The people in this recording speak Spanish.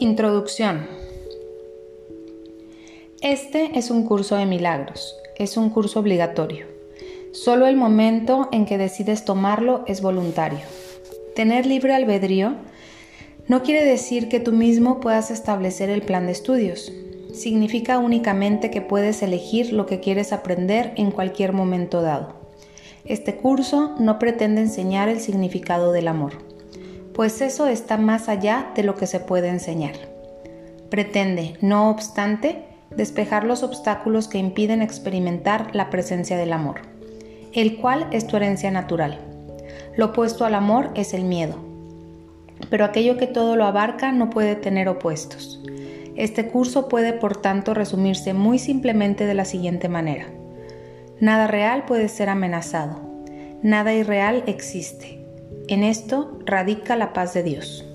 Introducción. Este es un curso de milagros, es un curso obligatorio. Solo el momento en que decides tomarlo es voluntario. Tener libre albedrío no quiere decir que tú mismo puedas establecer el plan de estudios. Significa únicamente que puedes elegir lo que quieres aprender en cualquier momento dado. Este curso no pretende enseñar el significado del amor, pues eso está más allá de lo que se puede enseñar. Pretende, no obstante, despejar los obstáculos que impiden experimentar la presencia del amor, el cual es tu herencia natural. Lo opuesto al amor es el miedo, pero aquello que todo lo abarca no puede tener opuestos. Este curso puede por tanto resumirse muy simplemente de la siguiente manera. Nada real puede ser amenazado. Nada irreal existe. En esto radica la paz de Dios.